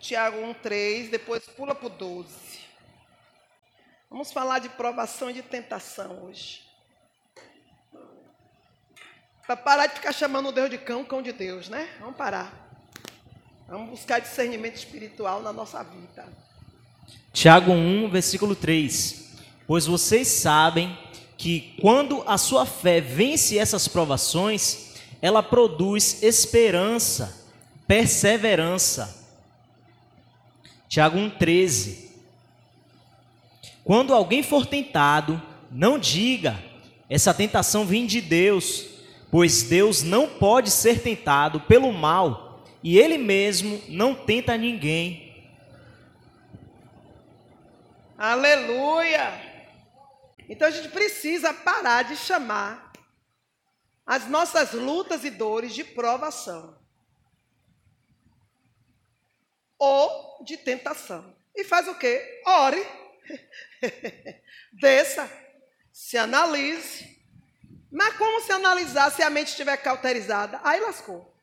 Tiago 1, 3, depois pula para o 12. Vamos falar de provação e de tentação hoje. Para parar de ficar chamando o Deus de cão, cão de Deus, né? Vamos parar. Vamos buscar discernimento espiritual na nossa vida. Tiago 1, versículo 3. Pois vocês sabem que quando a sua fé vence essas provações, ela produz esperança, perseverança Tiago 1,13. Quando alguém for tentado, não diga, essa tentação vem de Deus, pois Deus não pode ser tentado pelo mal, e Ele mesmo não tenta ninguém. Aleluia! Então a gente precisa parar de chamar as nossas lutas e dores de provação. Ou de tentação. E faz o quê? Ore. Desça. Se analise. Mas como se analisar se a mente estiver cauterizada? Aí lascou.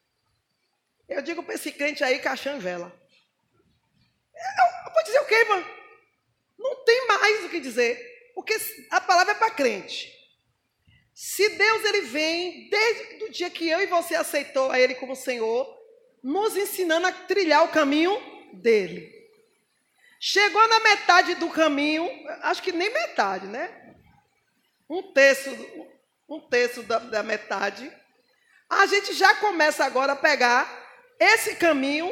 Eu digo para esse crente aí, caixão. Eu, eu vou dizer o quê, irmão? Não tem mais o que dizer. Porque a palavra é para crente. Se Deus ele vem desde o dia que eu e você aceitou a Ele como Senhor, nos ensinando a trilhar o caminho dele. Chegou na metade do caminho, acho que nem metade, né? Um terço, um terço da, da metade. A gente já começa agora a pegar esse caminho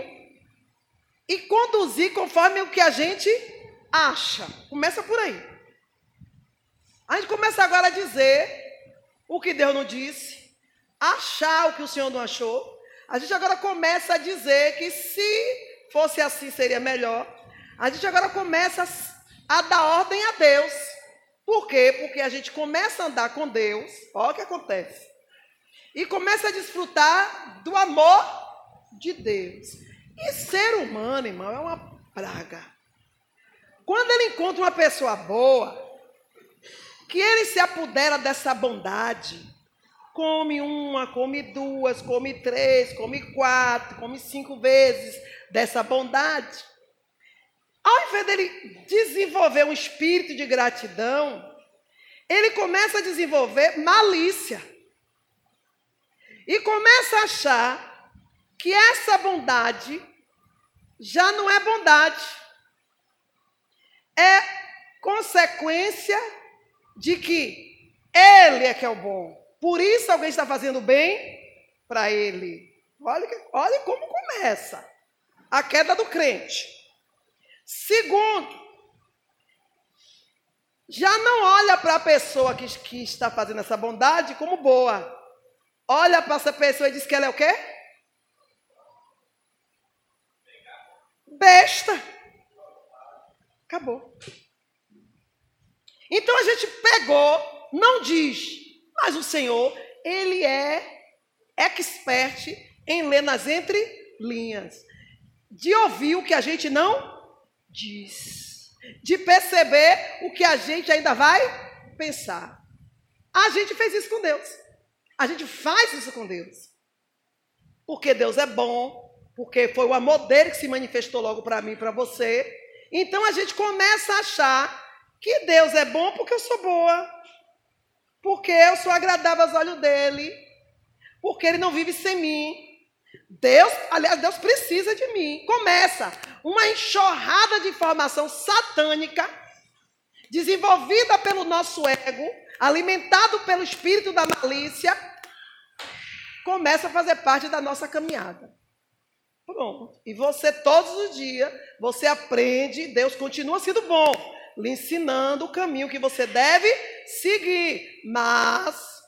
e conduzir conforme o que a gente acha. Começa por aí. A gente começa agora a dizer o que Deus não disse, achar o que o Senhor não achou, a gente agora começa a dizer que se fosse assim seria melhor. A gente agora começa a dar ordem a Deus. Por quê? Porque a gente começa a andar com Deus. Olha o que acontece. E começa a desfrutar do amor de Deus. E ser humano, irmão, é uma praga. Quando ele encontra uma pessoa boa, que ele se apodera dessa bondade, Come uma, come duas, come três, come quatro, come cinco vezes dessa bondade. Ao invés dele desenvolver um espírito de gratidão, ele começa a desenvolver malícia. E começa a achar que essa bondade já não é bondade. É consequência de que ele é que é o bom. Por isso alguém está fazendo bem para ele. Olha, olha como começa a queda do crente. Segundo, já não olha para a pessoa que, que está fazendo essa bondade como boa. Olha para essa pessoa e diz que ela é o quê? Besta. Acabou. Então a gente pegou, não diz, mas o Senhor, ele é expert em ler nas entrelinhas, de ouvir o que a gente não diz, de perceber o que a gente ainda vai pensar. A gente fez isso com Deus. A gente faz isso com Deus. Porque Deus é bom, porque foi o amor dele que se manifestou logo para mim e para você. Então a gente começa a achar que Deus é bom porque eu sou boa, porque eu sou agradável aos olhos dele, porque ele não vive sem mim. Deus, aliás, Deus precisa de mim. Começa uma enxurrada de informação satânica, desenvolvida pelo nosso ego, alimentado pelo espírito da malícia, começa a fazer parte da nossa caminhada. Pronto. E você, todos os dias, você aprende, Deus continua sendo bom lhe ensinando o caminho que você deve seguir. Mas,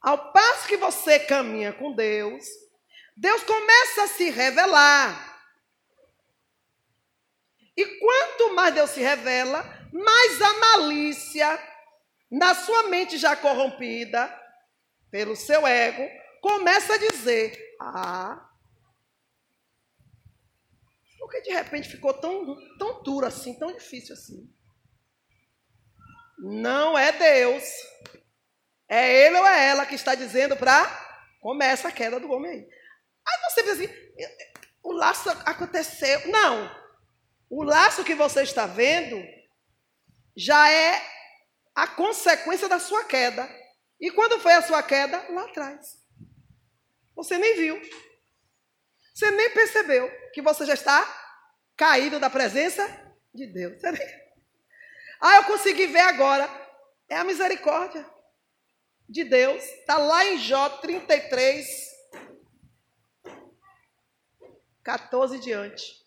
ao passo que você caminha com Deus, Deus começa a se revelar. E quanto mais Deus se revela, mais a malícia na sua mente já corrompida pelo seu ego começa a dizer: Ah, por que de repente ficou tão, tão duro assim, tão difícil assim? Não é Deus. É ele ou é ela que está dizendo para começa a queda do homem aí. Aí você diz assim, o laço aconteceu. Não. O laço que você está vendo já é a consequência da sua queda. E quando foi a sua queda? Lá atrás. Você nem viu. Você nem percebeu que você já está caído da presença de Deus. Ah, eu consegui ver agora. É a misericórdia de Deus. Está lá em Jó 33, 14 diante.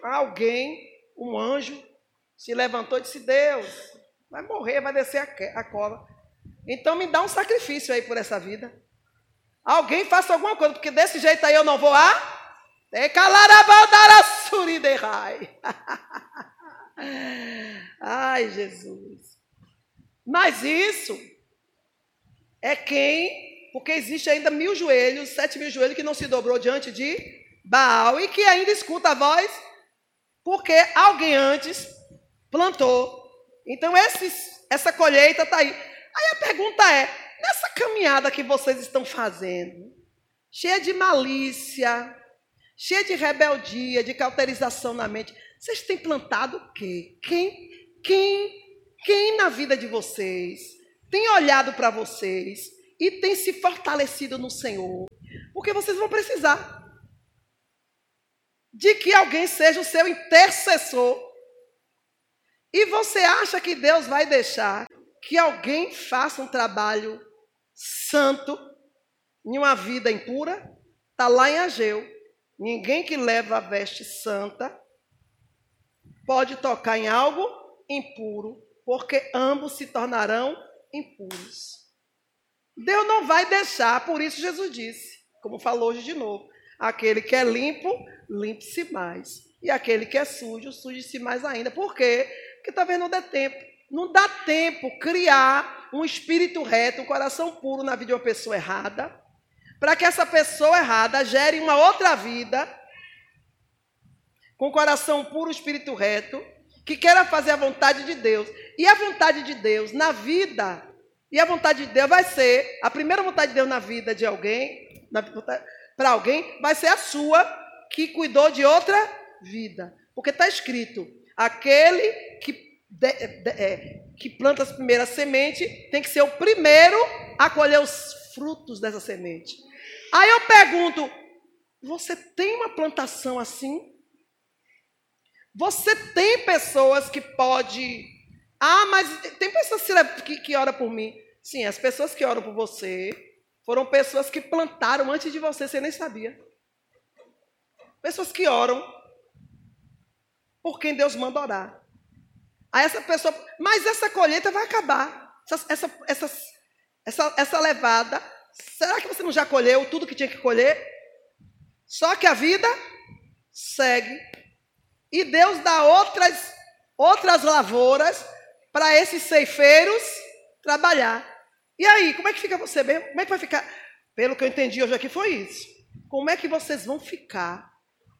Alguém, um anjo, se levantou e disse: Deus, vai morrer, vai descer a, cova. Então me dá um sacrifício aí por essa vida. Alguém faça alguma coisa, porque desse jeito aí eu não vou a. Ai, Jesus. Mas isso é quem, porque existe ainda mil joelhos, sete mil joelhos que não se dobrou diante de Baal e que ainda escuta a voz, porque alguém antes plantou. Então esses, essa colheita está aí. Aí a pergunta é: nessa caminhada que vocês estão fazendo, cheia de malícia, cheia de rebeldia, de cauterização na mente, vocês têm plantado o quê? Quem, quem, quem na vida de vocês tem olhado para vocês e tem se fortalecido no Senhor, porque vocês vão precisar de que alguém seja o seu intercessor. E você acha que Deus vai deixar que alguém faça um trabalho santo em uma vida impura? Está lá em Ageu. Ninguém que leva a veste santa pode tocar em algo impuro, porque ambos se tornarão impuros. Deus não vai deixar, por isso Jesus disse, como falou hoje de novo: aquele que é limpo, limpe-se mais. E aquele que é sujo, suje-se mais ainda. Por quê? Porque talvez não dê tempo. Não dá tempo criar um espírito reto, um coração puro na vida de uma pessoa errada, para que essa pessoa errada gere uma outra vida com coração puro, espírito reto, que queira fazer a vontade de Deus. E a vontade de Deus na vida, e a vontade de Deus vai ser, a primeira vontade de Deus na vida de alguém, para alguém, vai ser a sua, que cuidou de outra vida. Porque está escrito: aquele que, de, de, é, que planta as primeiras sementes tem que ser o primeiro a colher os frutos dessa semente. Aí eu pergunto: você tem uma plantação assim? Você tem pessoas que pode. Ah, mas tem pessoas que, que oram por mim. Sim, as pessoas que oram por você foram pessoas que plantaram antes de você, você nem sabia. Pessoas que oram por quem Deus manda orar. Aí essa pessoa, mas essa colheita vai acabar. Essa, essa, essa, essa, essa levada, será que você não já colheu tudo que tinha que colher? Só que a vida segue. E Deus dá outras, outras lavouras para esses ceifeiros trabalhar. E aí, como é que fica você mesmo? Como é que vai ficar? Pelo que eu entendi hoje aqui foi isso. Como é que vocês vão ficar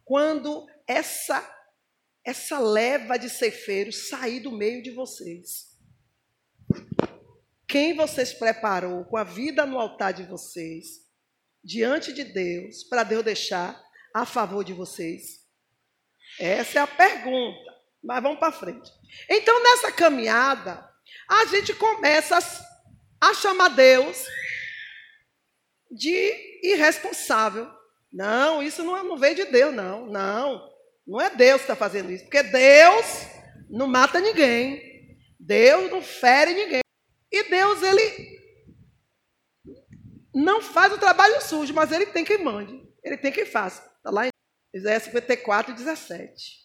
quando essa essa leva de ceifeiros sair do meio de vocês? Quem vocês preparou com a vida no altar de vocês, diante de Deus, para Deus deixar a favor de vocês? Essa é a pergunta. Mas vamos para frente. Então, nessa caminhada, a gente começa a chamar Deus de irresponsável. Não, isso não, não veio de Deus, não. Não, não é Deus que está fazendo isso. Porque Deus não mata ninguém. Deus não fere ninguém. E Deus, ele não faz o trabalho sujo, mas ele tem quem mande. Ele tem quem faça. Está lá em Isaías 54, 17.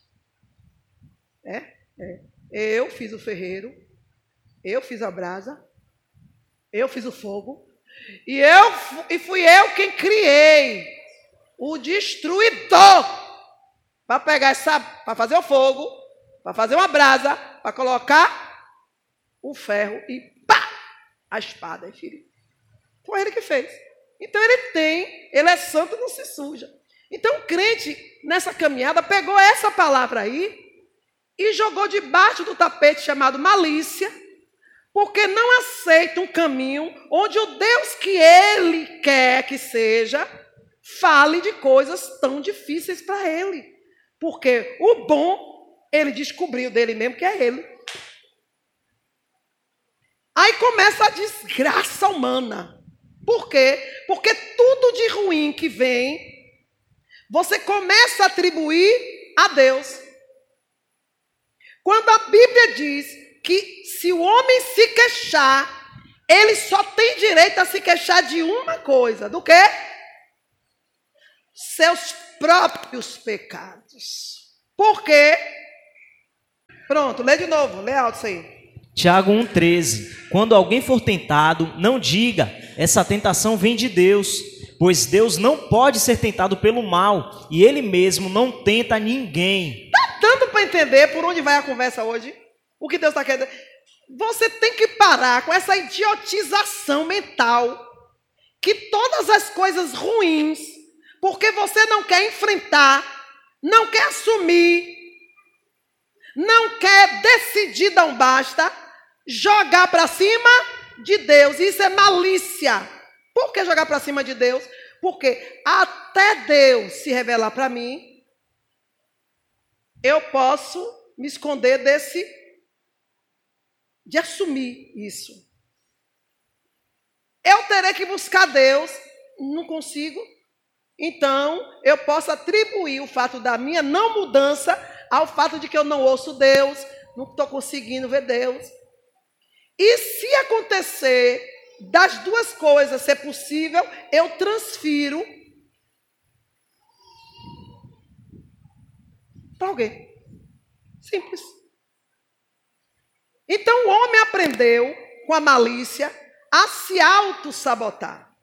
É? é? Eu fiz o ferreiro, eu fiz a brasa, eu fiz o fogo, e, eu, e fui eu quem criei o destruidor para pegar essa, para fazer o fogo, para fazer uma brasa, para colocar o ferro e pá, a espada, filho. Foi ele que fez. Então ele tem, ele é santo, não se suja. Então o crente, nessa caminhada, pegou essa palavra aí e jogou debaixo do tapete chamado malícia, porque não aceita um caminho onde o Deus que ele quer que seja, fale de coisas tão difíceis para ele. Porque o bom, ele descobriu dele mesmo que é ele. Aí começa a desgraça humana. Por quê? Porque tudo de ruim que vem, você começa a atribuir a Deus. Quando a Bíblia diz que se o homem se queixar, ele só tem direito a se queixar de uma coisa: do quê? Seus próprios pecados. Por quê? Pronto, lê de novo, lê alto isso aí. Tiago 1,13: Quando alguém for tentado, não diga, essa tentação vem de Deus, pois Deus não pode ser tentado pelo mal, e Ele mesmo não tenta ninguém. Está dando para entender por onde vai a conversa hoje? O que Deus está querendo? Você tem que parar com essa idiotização mental, que todas as coisas ruins, porque você não quer enfrentar, não quer assumir, não quer decidir dar um basta, jogar para cima de Deus. Isso é malícia. Por que jogar para cima de Deus? Porque até Deus se revelar para mim, eu posso me esconder desse de assumir isso. Eu terei que buscar Deus, não consigo. Então, eu posso atribuir o fato da minha não mudança ao fato de que eu não ouço Deus, não estou conseguindo ver Deus. E se acontecer das duas coisas ser possível, eu transfiro para alguém. Simples. Então o homem aprendeu com a malícia a se auto-sabotar.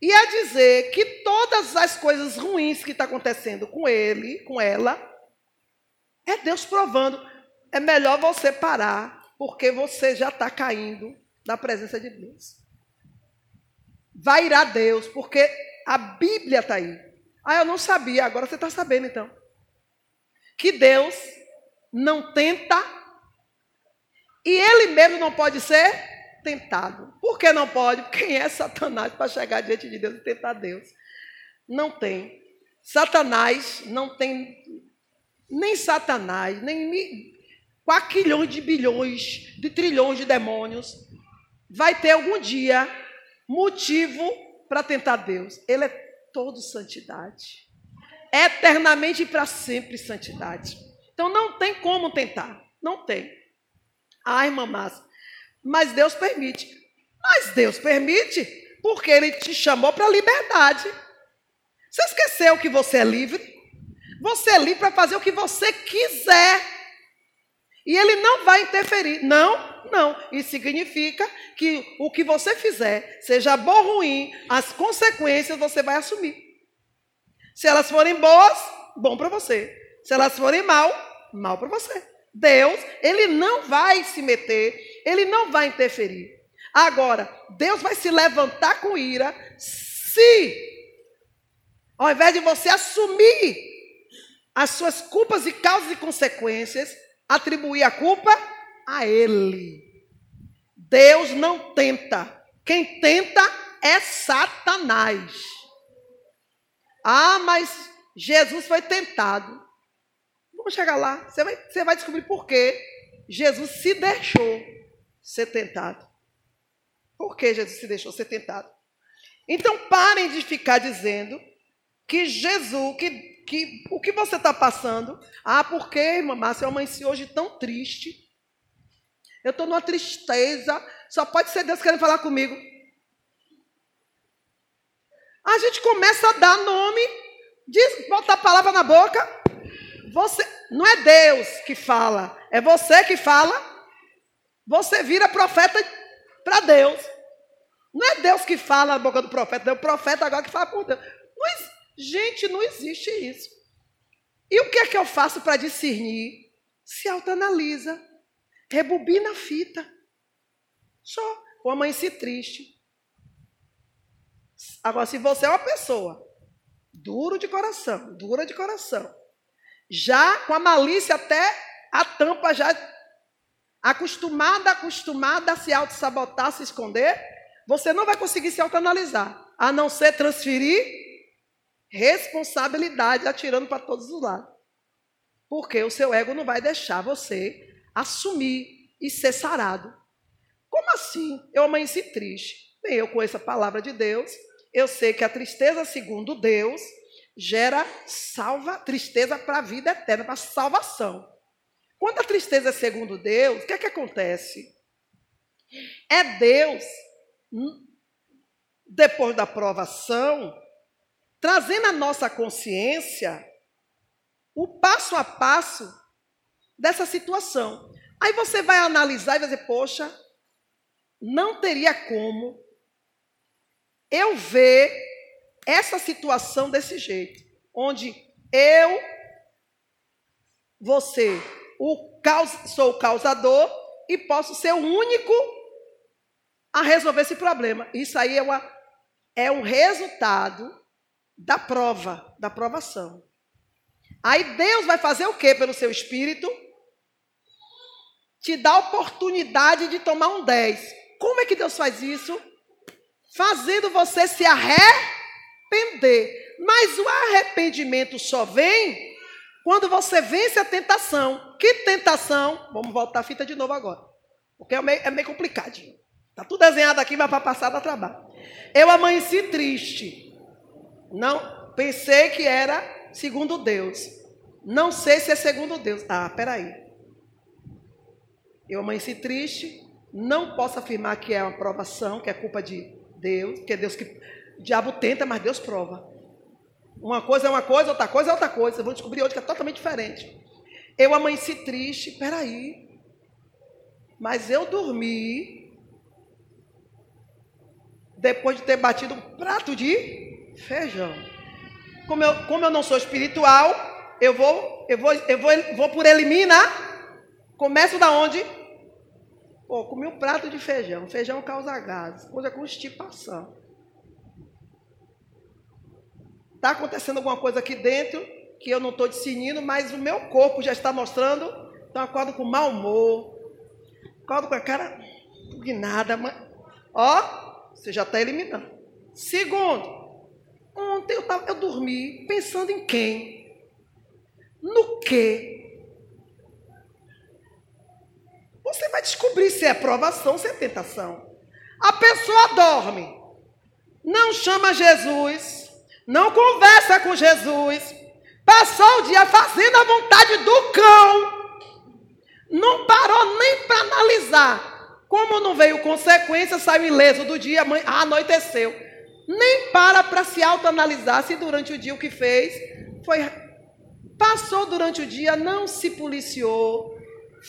E a dizer que todas as coisas ruins que está acontecendo com ele, com ela, é Deus provando. É melhor você parar porque você já está caindo na presença de Deus. Vai ir a Deus, porque a Bíblia está aí. Ah, eu não sabia, agora você está sabendo então. Que Deus não tenta e Ele mesmo não pode ser tentado. Por que não pode? Quem é Satanás para chegar diante de Deus e tentar Deus? Não tem. Satanás não tem, nem Satanás, nem quaquilhões de bilhões, de trilhões de demônios, vai ter algum dia motivo para tentar Deus. Ele é todo santidade. Eternamente e para sempre santidade. Então não tem como tentar. Não tem. Ai, mamás. Mas Deus permite. Mas Deus permite porque Ele te chamou para a liberdade. Você esqueceu que você é livre? Você é livre para fazer o que você quiser. E ele não vai interferir. Não, não. Isso significa que o que você fizer, seja bom ou ruim, as consequências você vai assumir. Se elas forem boas, bom para você. Se elas forem mal, mal para você. Deus, ele não vai se meter, ele não vai interferir. Agora, Deus vai se levantar com ira se, ao invés de você assumir as suas culpas e causas e consequências, atribuir a culpa a ele. Deus não tenta. Quem tenta é Satanás. Ah, mas Jesus foi tentado. Vamos chegar lá. Você vai, você vai descobrir por que Jesus se deixou ser tentado. Por que Jesus se deixou ser tentado? Então parem de ficar dizendo que Jesus, que que o que você está passando? Ah, por que, irmã Márcia, eu amanheci hoje tão triste. Eu estou numa tristeza. Só pode ser Deus querendo falar comigo. A gente começa a dar nome, diz, bota a palavra na boca. Você, não é Deus que fala, é você que fala. Você vira profeta para Deus. Não é Deus que fala na boca do profeta, é o profeta agora que fala por Deus. Gente, não existe isso. E o que é que eu faço para discernir? Se autoanalisa. Rebobina a fita. Só. Ou amanheci triste. Agora, se você é uma pessoa duro de coração, dura de coração, já com a malícia até a tampa já acostumada, acostumada a se auto-sabotar, se esconder, você não vai conseguir se autoanalisar, a não ser transferir responsabilidade atirando para todos os lados. Porque o seu ego não vai deixar você assumir e ser sarado. Como assim? Eu amanheci triste. Bem, eu conheço a palavra de Deus, eu sei que a tristeza, segundo Deus, gera salva, tristeza para a vida eterna, para salvação. Quando a tristeza é segundo Deus, o que é que acontece? É Deus, hum, depois da provação, trazendo a nossa consciência o passo a passo dessa situação. Aí você vai analisar e vai dizer, poxa, não teria como eu ver essa situação desse jeito, onde eu, você, o sou o causador e posso ser o único a resolver esse problema. Isso aí é, uma, é um resultado da prova, da provação. Aí Deus vai fazer o que pelo seu espírito? Te dá oportunidade de tomar um 10. Como é que Deus faz isso? Fazendo você se arrepender. Mas o arrependimento só vem quando você vence a tentação. Que tentação? Vamos voltar a fita de novo agora. Porque é meio, é meio complicadinho. Está tudo desenhado aqui, mas para passar dá trabalho. Eu amanheci triste. Não, pensei que era segundo Deus. Não sei se é segundo Deus. Ah, peraí. Eu amanheci triste. Não posso afirmar que é uma provação, que é culpa de Deus, que é Deus que. O diabo tenta, mas Deus prova. Uma coisa é uma coisa, outra coisa é outra coisa. Vão descobrir hoje que é totalmente diferente. Eu amanheci triste, peraí. Mas eu dormi depois de ter batido um prato de feijão. Como eu, como eu não sou espiritual, eu vou, eu vou, eu vou, vou por eliminar. Começo da onde? Pô, comi um prato de feijão. Feijão causa gases, coisa constipação. Está acontecendo alguma coisa aqui dentro que eu não estou discernindo, mas o meu corpo já está mostrando. Então acordo com mau humor, acordo com a cara nada, mas ó, você já está eliminando. Segundo, Ontem eu, tava, eu dormi pensando em quem? No quê? Você vai descobrir se é provação, se é tentação. A pessoa dorme, não chama Jesus, não conversa com Jesus, passou o dia fazendo a vontade do cão, não parou nem para analisar. Como não veio consequência, saiu ileso do dia, anoiteceu nem para para se autoanalisar se durante o dia o que fez foi passou durante o dia, não se policiou,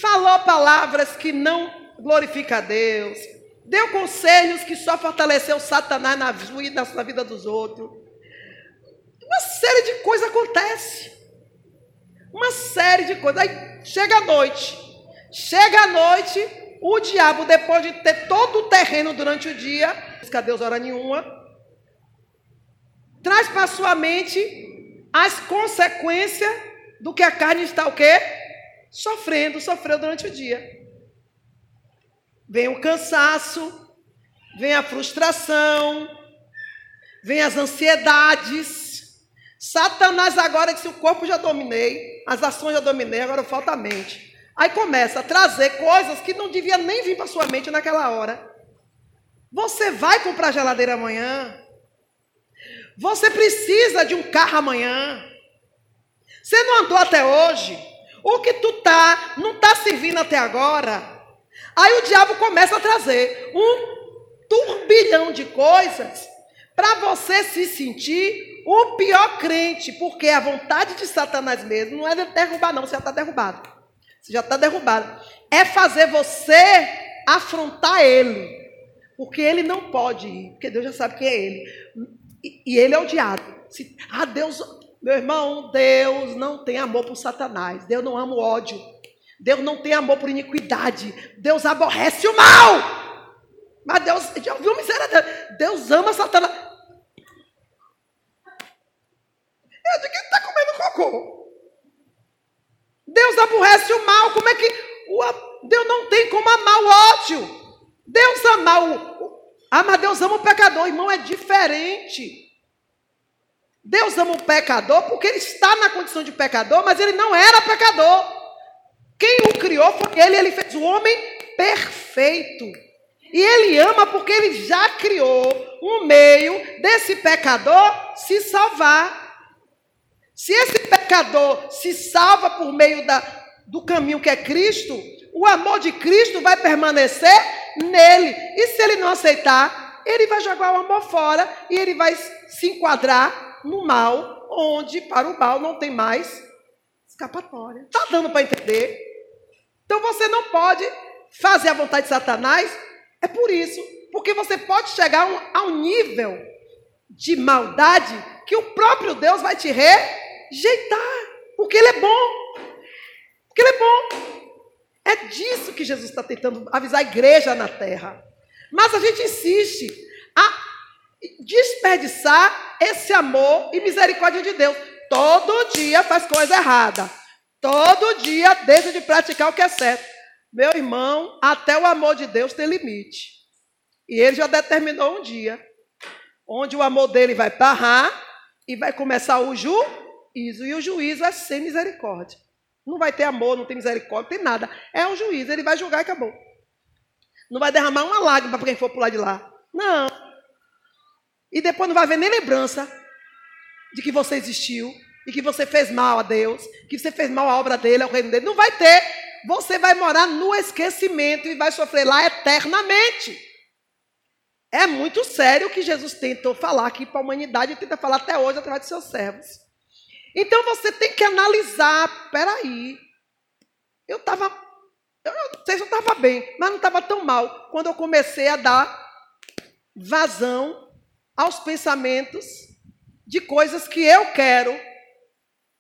falou palavras que não glorifica a Deus, deu conselhos que só fortaleceu Satanás na vida, na vida dos outros. Uma série de coisas acontece. Uma série de coisas. Aí chega a noite. Chega a noite, o diabo, depois de ter todo o terreno durante o dia, cadê Deus hora nenhuma, traz para sua mente as consequências do que a carne está o quê? Sofrendo, sofreu durante o dia. Vem o cansaço, vem a frustração, vem as ansiedades. Satanás agora disse: o corpo já dominei, as ações já dominei, agora falta a mente. Aí começa a trazer coisas que não devia nem vir para sua mente naquela hora. Você vai comprar geladeira amanhã? Você precisa de um carro amanhã. Você não andou até hoje. O que tu tá não está servindo até agora. Aí o diabo começa a trazer um turbilhão de coisas para você se sentir o pior crente, porque a vontade de Satanás mesmo não é derrubar, não, você já está derrubado. Você já está derrubado. É fazer você afrontar ele. Porque ele não pode ir, porque Deus já sabe quem é ele. E, ele é odiado. Se, ah, Deus, meu irmão, Deus não tem amor por Satanás. Deus não ama o ódio. Deus não tem amor por iniquidade. Deus aborrece o mal. Mas Deus, já ouviu miséria? Deus ama Satanás. Eu digo que ele está comendo cocô. Deus aborrece o mal. Como é que. O, Deus não tem como amar o ódio. Deus ama o, ah, mas Deus ama o pecador. Irmão, é diferente. Deus ama o pecador porque ele está na condição de pecador, mas ele não era pecador. Quem o criou foi ele, ele fez o homem perfeito. E ele ama porque ele já criou um meio desse pecador se salvar. Se esse pecador se salva por meio da, do caminho que é Cristo, o amor de Cristo vai permanecer nele. E se ele não aceitar, ele vai jogar o amor fora e ele vai se enquadrar no mal, onde para o mal não tem mais escapatória. Está dando para entender? Então você não pode fazer a vontade de Satanás, é por isso, porque você pode chegar a um, a um nível de maldade que o próprio Deus vai te rejeitar, porque Ele é bom. Porque Ele é bom. É disso que Jesus está tentando avisar a igreja na terra. Mas a gente insiste a desperdiçar esse amor e misericórdia de Deus. Todo dia faz coisa errada. Todo dia deixa de praticar o que é certo. Meu irmão, até o amor de Deus tem limite. E ele já determinou um dia onde o amor dele vai parar e vai começar o juízo. E o juízo é sem misericórdia. Não vai ter amor, não tem misericórdia, não tem nada. É um juízo, ele vai julgar e acabou. Não vai derramar uma lágrima para quem for pular de lá. Não. E depois não vai haver nem lembrança de que você existiu e que você fez mal a Deus, que você fez mal à obra dele, ao reino dele. Não vai ter. Você vai morar no esquecimento e vai sofrer lá eternamente. É muito sério o que Jesus tentou falar aqui para a humanidade e tenta falar até hoje através de seus servos. Então você tem que analisar, peraí, eu estava, eu não sei se eu estava bem, mas não estava tão mal quando eu comecei a dar vazão aos pensamentos de coisas que eu quero,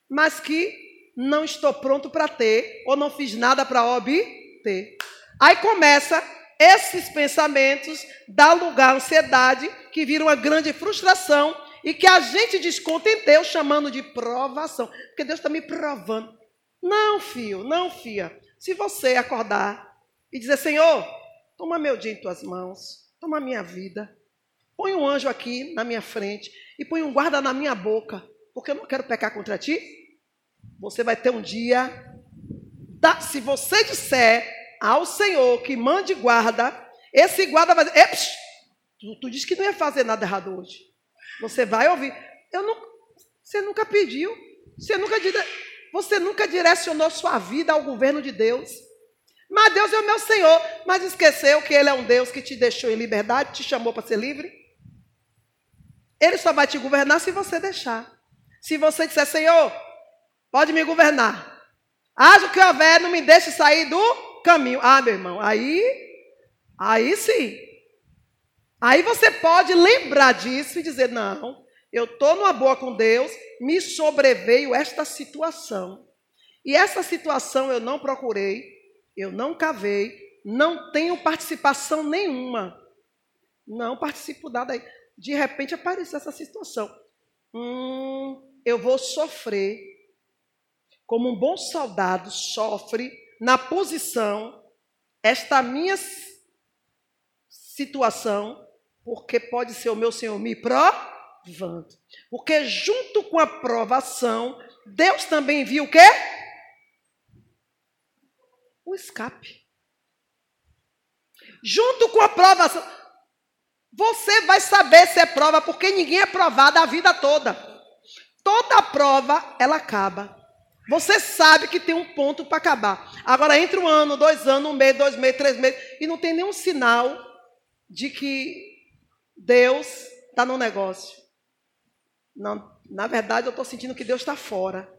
mas que não estou pronto para ter, ou não fiz nada para obter. Aí começa esses pensamentos, dá lugar à ansiedade, que vira uma grande frustração e que a gente desconta em Deus chamando de provação. Porque Deus está me provando. Não, filho, não, filha. Se você acordar e dizer, Senhor, toma meu dia em tuas mãos, toma minha vida, põe um anjo aqui na minha frente e põe um guarda na minha boca, porque eu não quero pecar contra ti. Você vai ter um dia. Da, se você disser ao Senhor que mande guarda, esse guarda vai dizer: tu, tu disse que não ia fazer nada errado hoje. Você vai ouvir. Eu não, você nunca pediu. Você nunca, você nunca direcionou sua vida ao governo de Deus. Mas Deus é o meu Senhor. Mas esqueceu que Ele é um Deus que te deixou em liberdade, te chamou para ser livre? Ele só vai te governar se você deixar. Se você disser, Senhor, pode me governar. Haja o que houver, não me deixe sair do caminho. Ah, meu irmão, aí, aí sim. Aí você pode lembrar disso e dizer: não, eu estou numa boa com Deus, me sobreveio esta situação. E essa situação eu não procurei, eu não cavei, não tenho participação nenhuma. Não participo nada aí. De repente apareceu essa situação. Hum, eu vou sofrer. Como um bom soldado sofre na posição, esta minha situação porque pode ser o meu Senhor me provando. Porque junto com a provação, Deus também viu o quê? O escape. Junto com a provação, você vai saber se é prova, porque ninguém é provado a vida toda. Toda prova, ela acaba. Você sabe que tem um ponto para acabar. Agora, entre um ano, dois anos, um mês, dois meses, três meses, e não tem nenhum sinal de que Deus está no negócio. Na verdade, eu estou sentindo que Deus está fora.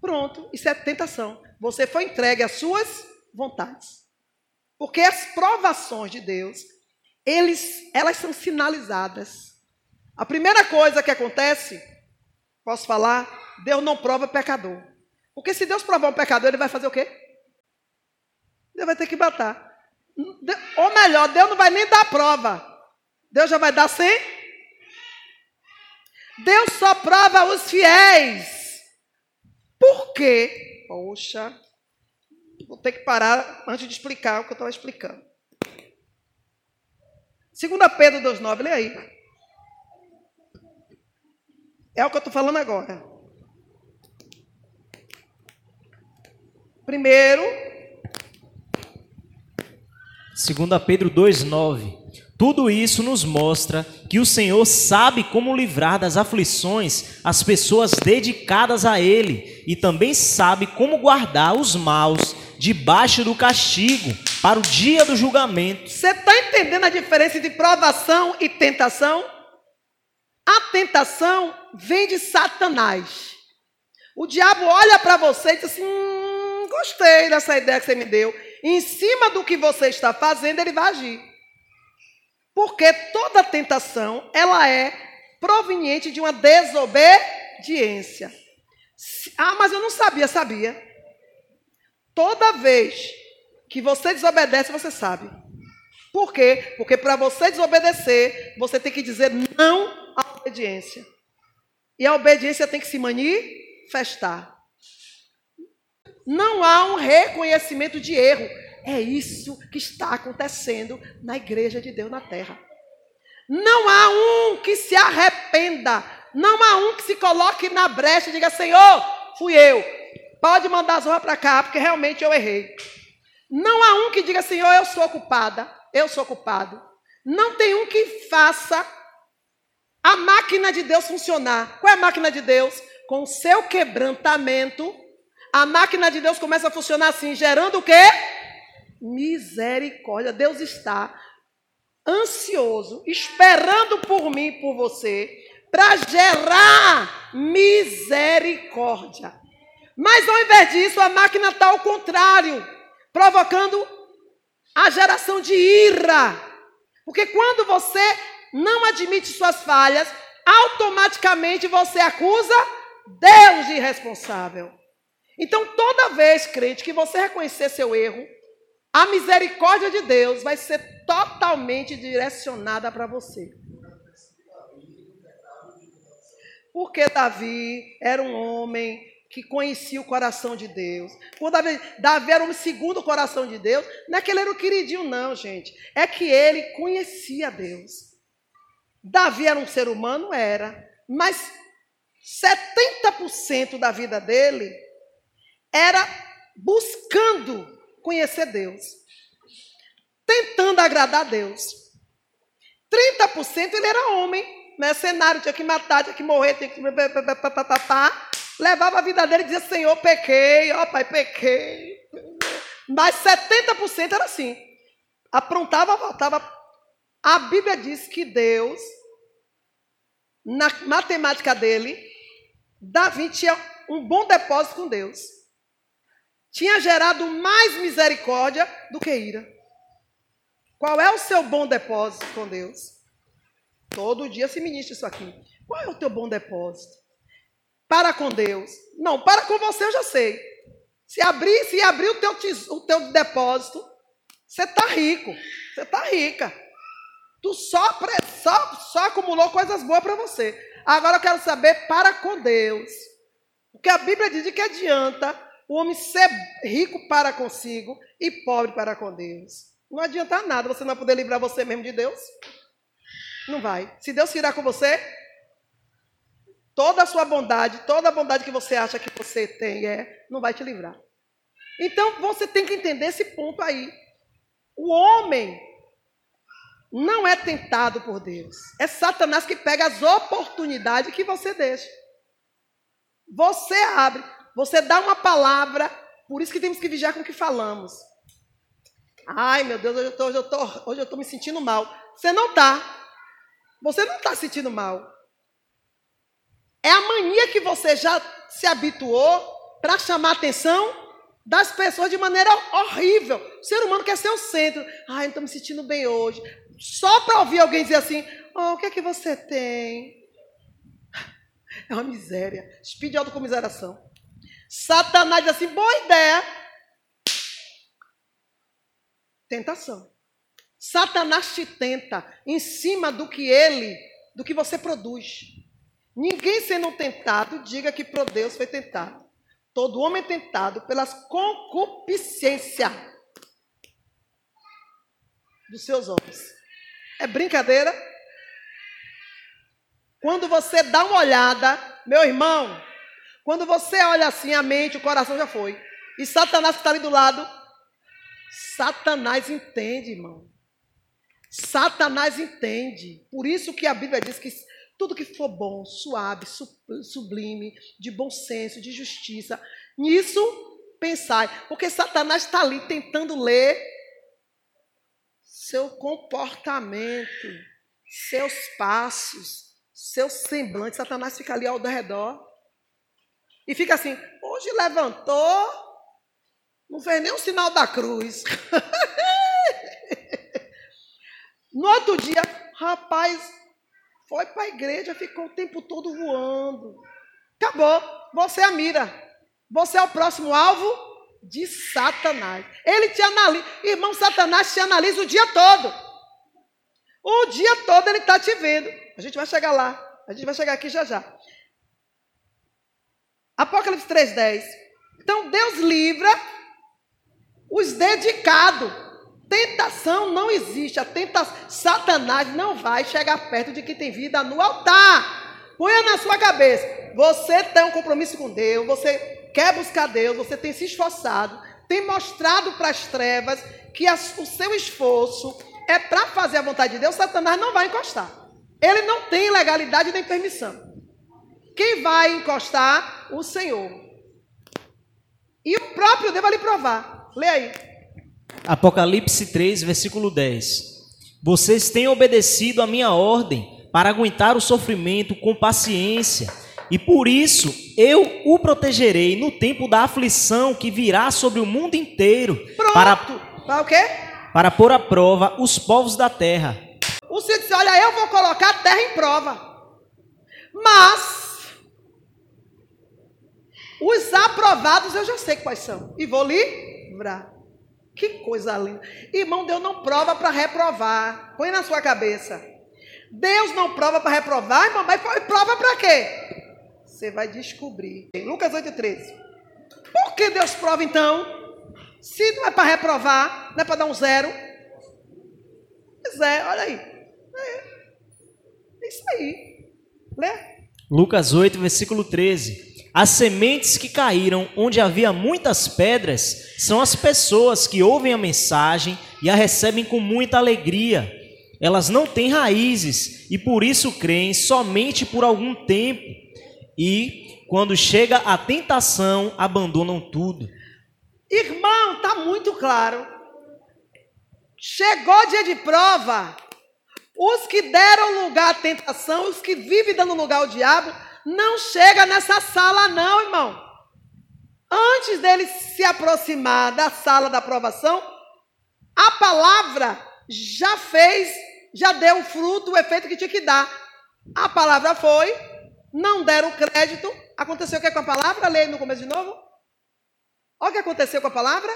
Pronto, isso é tentação. Você foi entregue às suas vontades. Porque as provações de Deus, eles, elas são sinalizadas. A primeira coisa que acontece, posso falar, Deus não prova pecador. Porque se Deus provar um pecador, ele vai fazer o quê? Deus vai ter que matar. Ou melhor, Deus não vai nem dar prova. Deus já vai dar sim? Deus só prova os fiéis. Por quê? Poxa, vou ter que parar antes de explicar o que eu estava explicando. 2 Pedro 2,9, lê aí. É o que eu estou falando agora. Primeiro, 2 Pedro 2,9. Tudo isso nos mostra que o Senhor sabe como livrar das aflições as pessoas dedicadas a Ele e também sabe como guardar os maus debaixo do castigo para o dia do julgamento. Você está entendendo a diferença entre provação e tentação? A tentação vem de Satanás. O diabo olha para você e diz assim: hum, gostei dessa ideia que você me deu. em cima do que você está fazendo, ele vai agir. Porque toda tentação, ela é proveniente de uma desobediência. Ah, mas eu não sabia, sabia. Toda vez que você desobedece, você sabe. Por quê? Porque para você desobedecer, você tem que dizer não à obediência. E a obediência tem que se manifestar. Não há um reconhecimento de erro. É isso que está acontecendo na igreja de Deus na terra. Não há um que se arrependa. Não há um que se coloque na brecha e diga: Senhor, fui eu. Pode mandar as roupas para cá, porque realmente eu errei. Não há um que diga, Senhor, eu sou culpada, eu sou culpado. Não tem um que faça a máquina de Deus funcionar. Qual é a máquina de Deus? Com o seu quebrantamento, a máquina de Deus começa a funcionar assim, gerando o quê? Misericórdia. Deus está ansioso, esperando por mim por você, para gerar misericórdia. Mas ao invés disso, a máquina está ao contrário, provocando a geração de ira. Porque quando você não admite suas falhas, automaticamente você acusa Deus de irresponsável. Então, toda vez, crente, que você reconhecer seu erro, a misericórdia de Deus vai ser totalmente direcionada para você. Porque Davi era um homem que conhecia o coração de Deus. Por Davi, Davi era um segundo coração de Deus. Não é que ele era o queridinho, não, gente. É que ele conhecia Deus. Davi era um ser humano? Era. Mas 70% da vida dele era buscando conhecer Deus, tentando agradar a Deus. 30% ele era homem, mercenário, tinha que matar, tinha que morrer, tinha que. Levava a vida dele e dizia: Senhor, pequei, ó Pai, pequei. Mas 70% era assim. Aprontava, voltava. A Bíblia diz que Deus, na matemática dele, Davi tinha um bom depósito com Deus. Tinha gerado mais misericórdia do que ira. Qual é o seu bom depósito com Deus? Todo dia se ministra isso aqui. Qual é o teu bom depósito? Para com Deus. Não, para com você eu já sei. Se abrir, se abrir o teu, o teu depósito, você está rico. Você está rica. Tu só, só, só acumulou coisas boas para você. Agora eu quero saber para com Deus. Porque a Bíblia diz que adianta o homem ser rico para consigo e pobre para com Deus. Não adianta nada você não poder livrar você mesmo de Deus. Não vai. Se Deus irá com você, toda a sua bondade, toda a bondade que você acha que você tem, é, não vai te livrar. Então você tem que entender esse ponto aí. O homem não é tentado por Deus. É Satanás que pega as oportunidades que você deixa. Você abre, você dá uma palavra, por isso que temos que vigiar com o que falamos. Ai, meu Deus, hoje eu estou hoje eu tô me sentindo mal. Você não está. Você não está sentindo mal. É a mania que você já se habituou para chamar a atenção das pessoas de maneira horrível. O ser humano quer ser o centro. Ai, não estou me sentindo bem hoje. Só para ouvir alguém dizer assim: oh, o que é que você tem? É uma miséria. De autocomiseração. Satanás diz assim: boa ideia. Tentação. Satanás te tenta em cima do que ele, do que você produz. Ninguém sendo tentado, diga que por Deus foi tentado. Todo homem é tentado pelas concupiscências dos seus homens. É brincadeira? Quando você dá uma olhada, meu irmão, quando você olha assim, a mente, o coração já foi. E Satanás que está ali do lado, Satanás entende, irmão. Satanás entende. Por isso que a Bíblia diz que tudo que for bom, suave, sublime, de bom senso, de justiça, nisso pensai. Porque Satanás está ali tentando ler seu comportamento, seus passos, seu semblante. Satanás fica ali ao redor. E fica assim, hoje levantou, não fez nem o sinal da cruz. no outro dia, rapaz, foi para a igreja, ficou o tempo todo voando. Acabou, você é a mira. Você é o próximo alvo de Satanás. Ele te analisa. Irmão, Satanás te analisa o dia todo. O dia todo ele está te vendo. A gente vai chegar lá. A gente vai chegar aqui já já. Apocalipse 3,10. Então Deus livra os dedicados. Tentação não existe. A tentação, Satanás não vai chegar perto de quem tem vida no altar. Ponha na sua cabeça. Você tem um compromisso com Deus. Você quer buscar Deus. Você tem se esforçado. Tem mostrado para as trevas que o seu esforço é para fazer a vontade de Deus. Satanás não vai encostar. Ele não tem legalidade nem permissão. Quem vai encostar? O Senhor. E o próprio Deus vai lhe provar. Lê aí. Apocalipse 3, versículo 10. Vocês têm obedecido a minha ordem para aguentar o sofrimento com paciência, e por isso eu o protegerei no tempo da aflição que virá sobre o mundo inteiro. Pronto. Para, para o quê? Para pôr à prova os povos da terra. O Senhor disse: Olha, eu vou colocar a terra em prova. Mas os aprovados eu já sei quais são. E vou livrar. Que coisa linda. Irmão, Deus não prova para reprovar. Põe na sua cabeça. Deus não prova para reprovar, irmão, mas prova para quê? Você vai descobrir. Lucas 8,13. Por que Deus prova então? Se não é para reprovar, não é para dar um zero. Pois é, olha aí. É, é isso aí. Lê. Lucas 8, versículo 13. As sementes que caíram onde havia muitas pedras são as pessoas que ouvem a mensagem e a recebem com muita alegria. Elas não têm raízes e por isso creem somente por algum tempo. E, quando chega a tentação, abandonam tudo. Irmão, está muito claro. Chegou dia de prova. Os que deram lugar à tentação, os que vivem dando lugar ao diabo, não chega nessa sala, não, irmão. Antes dele se aproximar da sala da aprovação, a palavra já fez, já deu o fruto, o efeito que tinha que dar. A palavra foi, não deram crédito. Aconteceu o que com a palavra? Leia no começo de novo. Olha o que aconteceu com a palavra.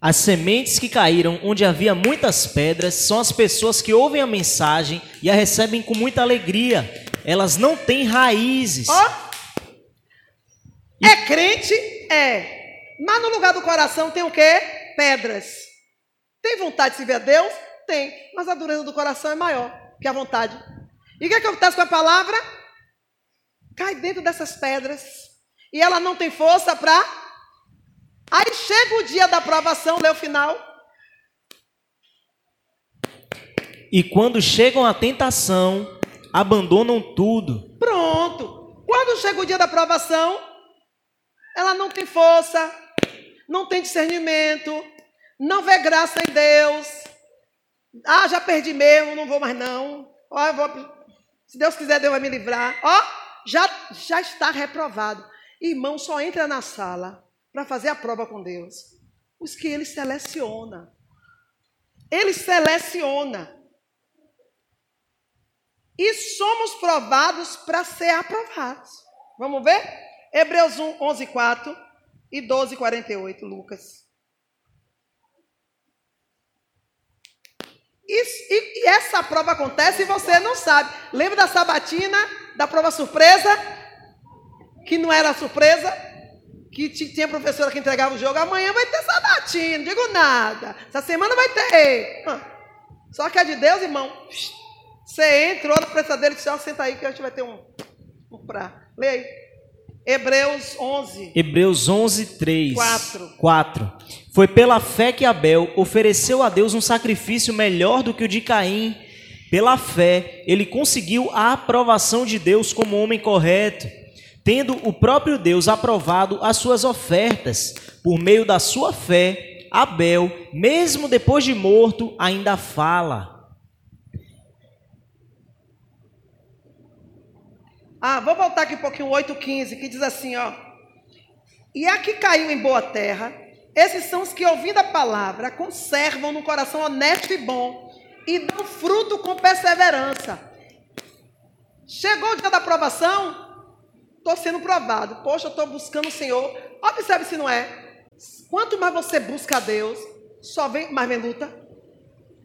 As sementes que caíram onde havia muitas pedras são as pessoas que ouvem a mensagem e a recebem com muita alegria elas não têm raízes. Ó, oh, é crente? É. Mas no lugar do coração tem o quê? Pedras. Tem vontade de servir a Deus? Tem. Mas a dureza do coração é maior que a vontade. E o que, é que acontece com a palavra? Cai dentro dessas pedras. E ela não tem força para. Aí chega o dia da aprovação, lê o final. E quando chegam à tentação, abandonam tudo. Pronto. Quando chega o dia da aprovação, ela não tem força, não tem discernimento, não vê graça em Deus. Ah, já perdi mesmo, não vou mais não. Ó, vou, se Deus quiser, Deus vai me livrar. Ó, já, já está reprovado. Irmão, só entra na sala para fazer a prova com Deus. Os que ele seleciona. Ele seleciona e somos provados para ser aprovados. Vamos ver? Hebreus 1, 11, 4 e 12, 48, Lucas. Isso, e, e, essa prova acontece e você não sabe. Lembra da sabatina, da prova surpresa? Que não era surpresa? Que tinha professora que entregava o jogo. Amanhã vai ter sabatina, não digo nada. Essa semana vai ter. Só que é de Deus, irmão. Você entra, olha para dele e diz, ó, senta aí que a gente vai ter um, um pra. Leia aí. Hebreus 11. Hebreus 11, 3. 4. 4. Foi pela fé que Abel ofereceu a Deus um sacrifício melhor do que o de Caim. Pela fé, ele conseguiu a aprovação de Deus como homem correto, tendo o próprio Deus aprovado as suas ofertas. Por meio da sua fé, Abel, mesmo depois de morto, ainda fala. Ah, vou voltar aqui um pouquinho, 8,15, que diz assim, ó. E a que caiu em boa terra, esses são os que, ouvindo a palavra, conservam no coração honesto e bom, e dão fruto com perseverança. Chegou o dia da aprovação, estou sendo provado. Poxa, estou buscando o Senhor. Observe se não é. Quanto mais você busca a Deus, só vem, mais vem luta.